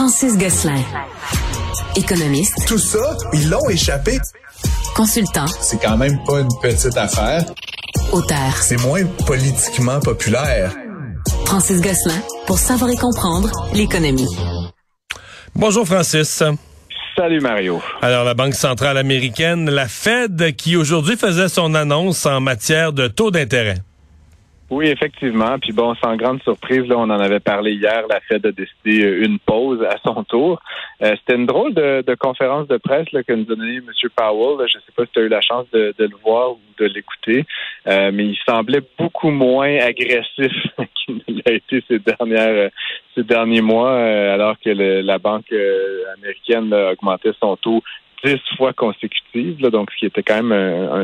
Francis Gosselin. Économiste. Tout ça, ils l'ont échappé. Consultant. C'est quand même pas une petite affaire. Auteur. C'est moins politiquement populaire. Francis Gosselin, pour savoir et comprendre l'économie. Bonjour Francis. Salut Mario. Alors la Banque centrale américaine, la Fed, qui aujourd'hui faisait son annonce en matière de taux d'intérêt. Oui, effectivement. Puis bon, sans grande surprise, là, on en avait parlé hier, la Fed a décidé euh, une pause à son tour. Euh, C'était une drôle de, de, conférence de presse là, que nous a donné M. Powell. Je ne sais pas si tu as eu la chance de, de le voir ou de l'écouter, euh, mais il semblait beaucoup moins agressif qu'il l'a été ces dernières euh, ces derniers mois, euh, alors que le, la Banque américaine a augmenté son taux dix fois consécutives, donc ce qui était quand même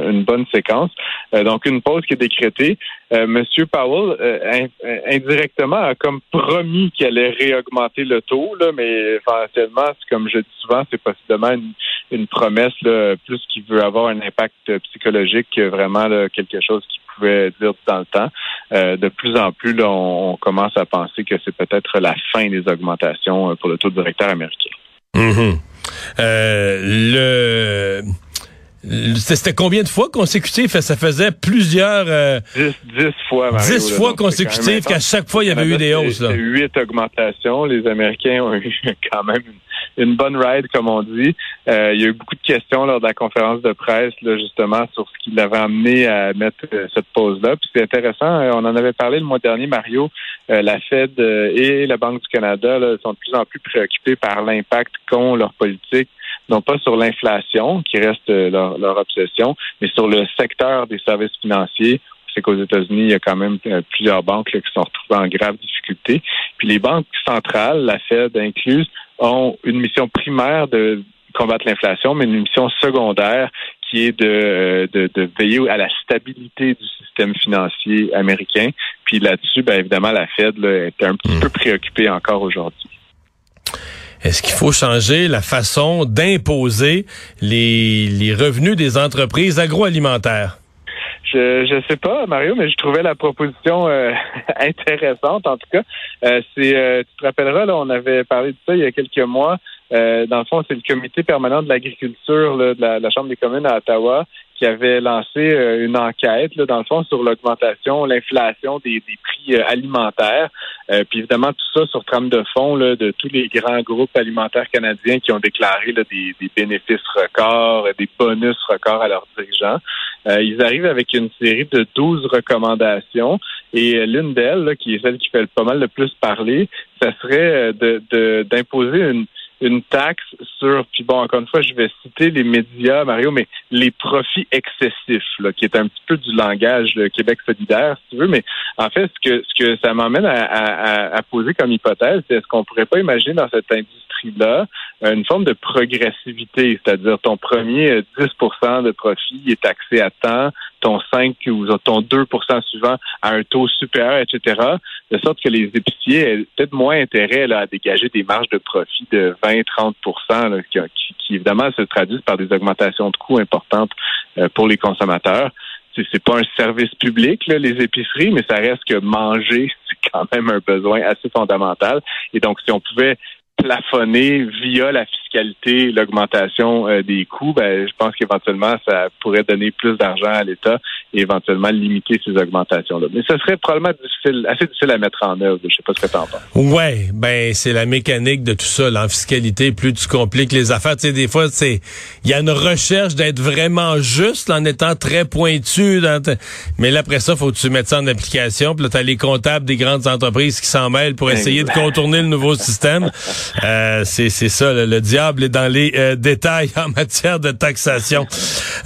une bonne séquence. Euh, donc une pause qui est décrétée. Euh, Monsieur Powell euh, indirectement a comme promis qu'il allait réaugmenter le taux, là, mais essentiellement, comme je dis souvent, c'est possiblement une, une promesse là, plus qui veut avoir un impact psychologique que vraiment là, quelque chose qui pouvait dire dans le temps. de plus en plus, là, on, commence à penser que c'est peut-être la fin des augmentations pour le taux directeur américain. Mm-hmm. Euh, le c'était combien de fois consécutif? Ça faisait plusieurs... Euh, dix, fois, Mario, Dix fois consécutif qu'à chaque fois, il y avait eu des hausses. Là. Huit augmentations. Les Américains ont eu quand même une, bonne ride, comme on dit. Euh, il y a eu beaucoup de questions lors de la conférence de presse, là, justement, sur ce qui l'avait amené à mettre cette pause-là. Puis c'est intéressant, on en avait parlé le mois dernier, Mario. la Fed et la Banque du Canada là, sont de plus en plus préoccupés par l'impact qu'ont leurs politiques non pas sur l'inflation, qui reste euh, leur, obsession, mais sur le secteur des services financiers. C'est qu'aux États-Unis, il y a quand même euh, plusieurs banques qui sont retrouvées en grave difficulté. Puis les banques centrales, la Fed incluse, ont une mission primaire de combattre l'inflation, mais une mission secondaire qui est de, euh, de, de, veiller à la stabilité du système financier américain. Puis là-dessus, bien évidemment, la Fed là, est un petit hmm. peu préoccupée encore aujourd'hui. Est-ce qu'il faut changer la façon d'imposer les, les revenus des entreprises agroalimentaires? Je je sais pas, Mario, mais je trouvais la proposition euh, intéressante. En tout cas, euh, c'est euh, tu te rappelleras là, on avait parlé de ça il y a quelques mois. Dans le fond, c'est le comité permanent de l'agriculture de, la, Chambre des communes à Ottawa qui avait lancé une enquête, là, dans le fond, sur l'augmentation, l'inflation des, des, prix alimentaires. Euh, puis évidemment, tout ça sur trame de fond là, de tous les grands groupes alimentaires canadiens qui ont déclaré là, des, des, bénéfices records, des bonus records à leurs dirigeants. Euh, ils arrivent avec une série de 12 recommandations et euh, l'une d'elles, qui est celle qui fait pas mal le plus parler, ça serait de d'imposer une une taxe sur, puis bon, encore une fois, je vais citer les médias, Mario, mais les profits excessifs, là, qui est un petit peu du langage le Québec solidaire, si tu veux, mais en fait, ce que, ce que ça m'emmène à, à, à, poser comme hypothèse, c'est est-ce qu'on pourrait pas imaginer dans cette industrie-là une forme de progressivité, c'est-à-dire ton premier 10% euh, de profit est taxé à temps, ton 5 ou ton 2% suivant à un taux supérieur, etc., de sorte que les épiciers aient peut-être moins intérêt là, à dégager des marges de profit de 20-30 qui, qui, évidemment se traduisent par des augmentations de coûts importantes euh, pour les consommateurs. C'est pas un service public, là, les épiceries, mais ça reste que manger, c'est quand même un besoin assez fondamental. Et donc, si on pouvait plafonner via la fiscalité l'augmentation euh, des coûts, ben, je pense qu'éventuellement, ça pourrait donner plus d'argent à l'État et éventuellement limiter ces augmentations-là. Mais ce serait probablement difficile, assez difficile à mettre en œuvre. Je sais pas ce que tu en penses. Ouais, ben c'est la mécanique de tout ça. En fiscalité, plus tu compliques les affaires, tu sais, des fois, c'est il y a une recherche d'être vraiment juste en étant très pointu. Mais là, après ça, faut que tu mettes ça en application. Puis là, tu as les comptables des grandes entreprises qui s'en mêlent pour essayer de contourner le nouveau système. Euh, c'est ça, le, diable est dans les euh, détails en matière de taxation.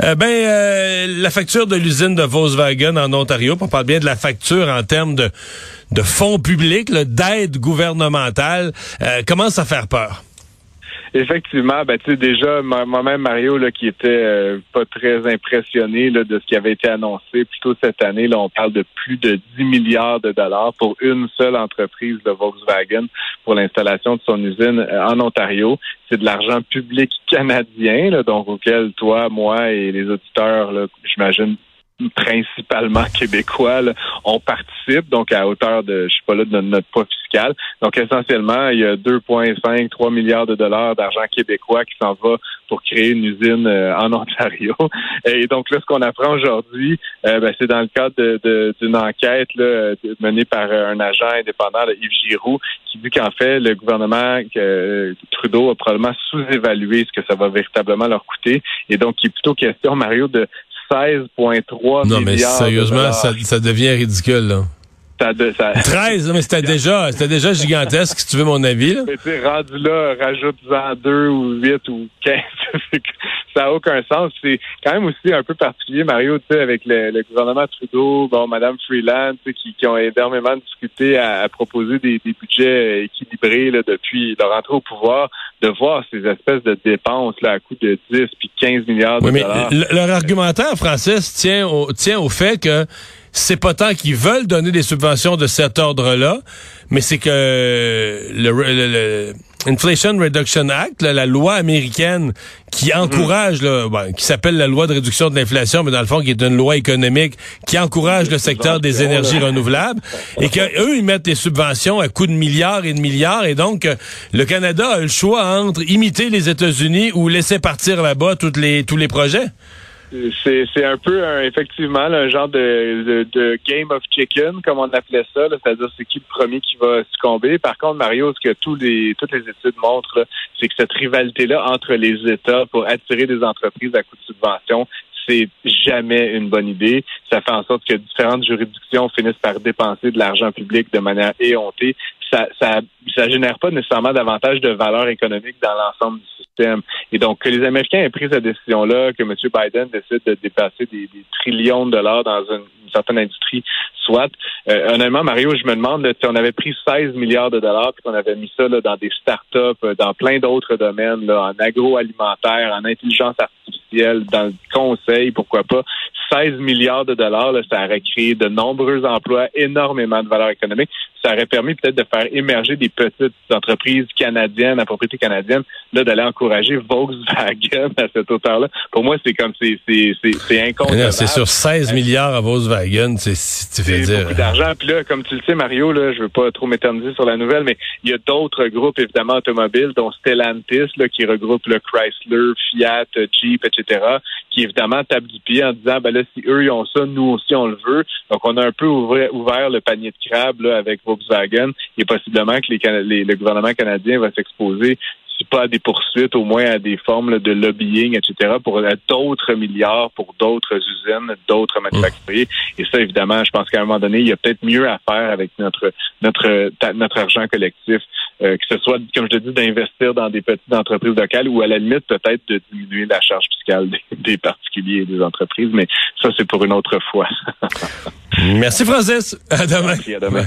Euh, ben, la facture de l'usine de Volkswagen en Ontario, on parle bien de la facture en termes de, de fonds publics, d'aide gouvernementale, commence à faire peur. Effectivement, ben déjà moi-même Mario là qui était euh, pas très impressionné de ce qui avait été annoncé plutôt cette année là on parle de plus de 10 milliards de dollars pour une seule entreprise de Volkswagen pour l'installation de son usine euh, en Ontario. C'est de l'argent public canadien là, donc auquel toi, moi et les auditeurs j'imagine principalement québécois, on participe, donc à hauteur de, je sais pas là, de notre poids fiscal. Donc essentiellement, il y a 2,5, 3 milliards de dollars d'argent québécois qui s'en va pour créer une usine euh, en Ontario. Et donc là, ce qu'on apprend aujourd'hui, euh, ben, c'est dans le cadre d'une enquête là, menée par un agent indépendant, Yves Giroux, qui dit qu'en fait, le gouvernement Trudeau a probablement sous-évalué ce que ça va véritablement leur coûter. Et donc, il est plutôt question, Mario, de 16,3 milliards. Non, mais sérieusement, ça, ça devient ridicule, là. Ça, 13, mais c'était déjà, c'était déjà gigantesque, si tu veux mon avis. Là. Mais rendu là, rajoute-en 2 ou 8 ou 15. ça n'a aucun sens. C'est quand même aussi un peu particulier, Mario, tu sais, avec le, gouvernement Trudeau, bon, Madame Freeland, qui, qui ont énormément discuté à, proposer des, budgets équilibrés là, depuis leur entrée au pouvoir, de voir ces espèces de dépenses là, à coût de 10 puis 15 milliards de oui, mais Leur argumentaire, Francis, tient au, tient au fait que c'est pas tant qu'ils veulent donner des subventions de cet ordre-là, mais c'est que le, Inflation Reduction Act, la loi américaine qui mhm. encourage, qui s'appelle la loi de réduction de l'inflation, mais dans le fond qui est une loi économique qui encourage le secteur des énergies renouvelables, et qu'eux, ils mettent des subventions à coût de milliards et de milliards, et donc euh, le Canada a le choix entre imiter les États-Unis ou laisser partir là-bas toutes les, tous les projets. C'est un peu effectivement un genre de, de, game of chicken, comme on appelait ça, c'est-à-dire c'est qui le premier qui va succomber. Par contre, Mario, ce que tous les toutes les études montrent, c'est que cette rivalité-là entre les États pour attirer des entreprises à coup de subvention, c'est jamais une bonne idée. Ça fait en sorte que différentes juridictions finissent par dépenser de l'argent public de manière éhontée. Ça, ça, ça génère pas nécessairement davantage de valeur économique dans l'ensemble du système. Et donc, que les Américains aient pris cette décision-là, que M. Biden décide de dépasser des, trillions de dollars dans une, certaine industrie, soit. Euh, honnêtement, Mario, je me demande, si on avait pris 16 milliards de dollars puis qu'on avait mis ça là, dans des start-up, euh, dans plein d'autres domaines, là, en agroalimentaire, en intelligence artificielle, dans le conseil, pourquoi pas. 16 milliards de dollars, ça aurait créé de nombreux emplois, énormément de valeur économique. Ça aurait permis peut-être de faire émerger des petites entreprises canadiennes, à propriété canadienne, là, d'aller encourager Volkswagen à cette hauteur-là. Pour moi, c'est comme, c'est, c'est, c'est, inconcevable. C'est sur 16 milliards à Volkswagen, c'est, si tu fais dire. beaucoup d'argent. Puis là, comme tu le sais, Mario, là, je veux pas trop m'éterniser sur la nouvelle, mais il y a d'autres groupes, évidemment, automobiles, dont Stellantis, là, qui regroupe le Chrysler, Fiat, Jeep, etc., qui évidemment tapent du pied en disant, ben là, si eux, ils ont ça, nous aussi, on le veut. Donc, on a un peu ouvert, le panier de crabe, là, avec Volkswagen. Et possiblement que les, le gouvernement canadien va s'exposer pas à des poursuites, au moins à des formes de lobbying, etc., pour d'autres milliards, pour d'autres usines, d'autres manufacturiers. Et ça, évidemment, je pense qu'à un moment donné, il y a peut-être mieux à faire avec notre notre notre argent collectif, euh, que ce soit, comme je te dis, d'investir dans des petites entreprises locales ou à la limite peut-être de diminuer la charge fiscale des, particuliers et des entreprises. Mais ça, c'est pour une autre fois. Merci, Francis. À demain. Merci, à demain.